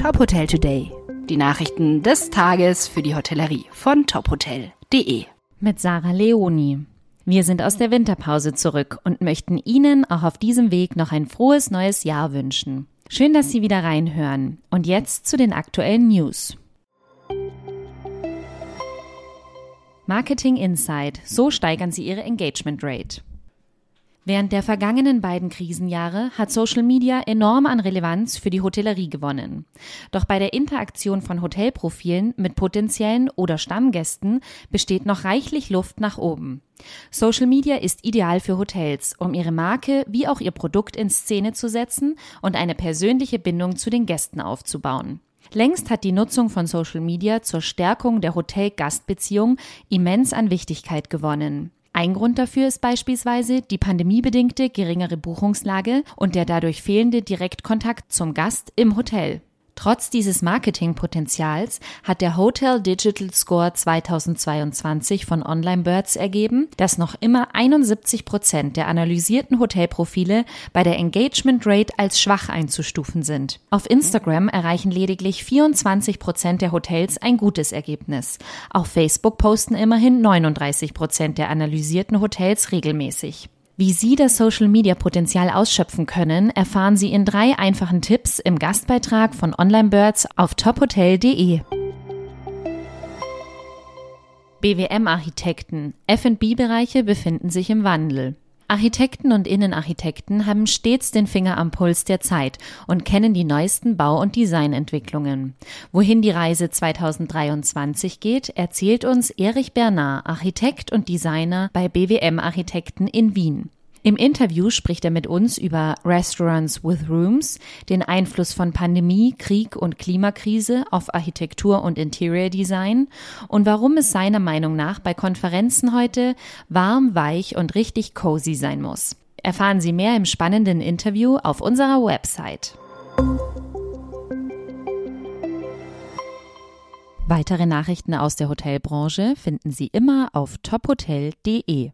Top Hotel Today. Die Nachrichten des Tages für die Hotellerie von tophotel.de. Mit Sarah Leoni. Wir sind aus der Winterpause zurück und möchten Ihnen auch auf diesem Weg noch ein frohes neues Jahr wünschen. Schön, dass Sie wieder reinhören. Und jetzt zu den aktuellen News. Marketing Insight. So steigern Sie Ihre Engagement Rate. Während der vergangenen beiden Krisenjahre hat Social Media enorm an Relevanz für die Hotellerie gewonnen. Doch bei der Interaktion von Hotelprofilen mit potenziellen oder Stammgästen besteht noch reichlich Luft nach oben. Social Media ist ideal für Hotels, um ihre Marke wie auch ihr Produkt in Szene zu setzen und eine persönliche Bindung zu den Gästen aufzubauen. Längst hat die Nutzung von Social Media zur Stärkung der Hotel-Gastbeziehung immens an Wichtigkeit gewonnen. Ein Grund dafür ist beispielsweise die pandemiebedingte geringere Buchungslage und der dadurch fehlende Direktkontakt zum Gast im Hotel. Trotz dieses Marketingpotenzials hat der Hotel Digital Score 2022 von OnlineBirds ergeben, dass noch immer 71 Prozent der analysierten Hotelprofile bei der Engagement Rate als schwach einzustufen sind. Auf Instagram erreichen lediglich 24 Prozent der Hotels ein gutes Ergebnis. Auf Facebook posten immerhin 39 Prozent der analysierten Hotels regelmäßig. Wie Sie das Social-Media-Potenzial ausschöpfen können, erfahren Sie in drei einfachen Tipps im Gastbeitrag von OnlineBirds auf tophotel.de. BWM-Architekten. F&B-Bereiche befinden sich im Wandel. Architekten und Innenarchitekten haben stets den Finger am Puls der Zeit und kennen die neuesten Bau- und Designentwicklungen. Wohin die Reise 2023 geht, erzählt uns Erich Bernard, Architekt und Designer bei BWM Architekten in Wien. Im Interview spricht er mit uns über Restaurants with Rooms, den Einfluss von Pandemie, Krieg und Klimakrise auf Architektur und Interior Design und warum es seiner Meinung nach bei Konferenzen heute warm, weich und richtig cozy sein muss. Erfahren Sie mehr im spannenden Interview auf unserer Website. Weitere Nachrichten aus der Hotelbranche finden Sie immer auf tophotel.de.